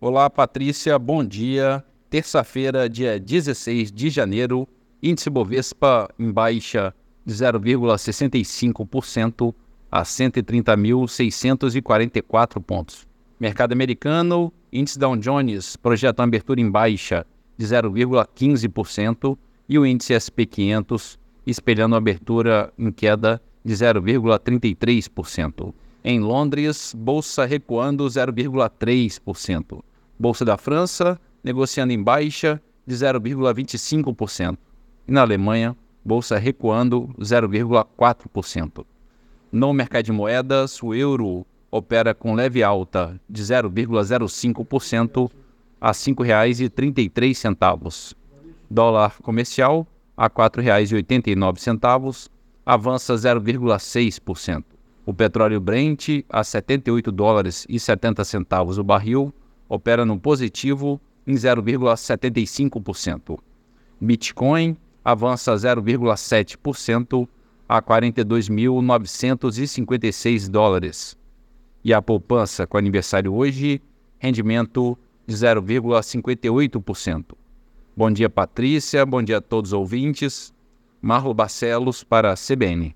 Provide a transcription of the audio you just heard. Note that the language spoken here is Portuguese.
Olá, Patrícia, bom dia. Terça-feira, dia 16 de janeiro, índice Bovespa em baixa de 0,65% a 130.644 pontos. Mercado americano, índice Dow Jones projeta uma abertura em baixa de 0,15% e o índice SP 500 espelhando uma abertura em queda de 0,33%. Em Londres, bolsa recuando 0,3%. Bolsa da França negociando em baixa de 0,25%. E na Alemanha, bolsa recuando 0,4%. No mercado de moedas, o euro opera com leve alta de 0,05% a R$ 5,33. Dólar comercial a R$ 4,89, avança 0,6%. O petróleo Brent a 78 dólares e 70 centavos o barril opera no positivo em 0,75%. Bitcoin avança 0,7% a 42.956 dólares. E a poupança com aniversário hoje, rendimento de 0,58%. Bom dia, Patrícia. Bom dia a todos os ouvintes. Marlo Barcelos para a CBN.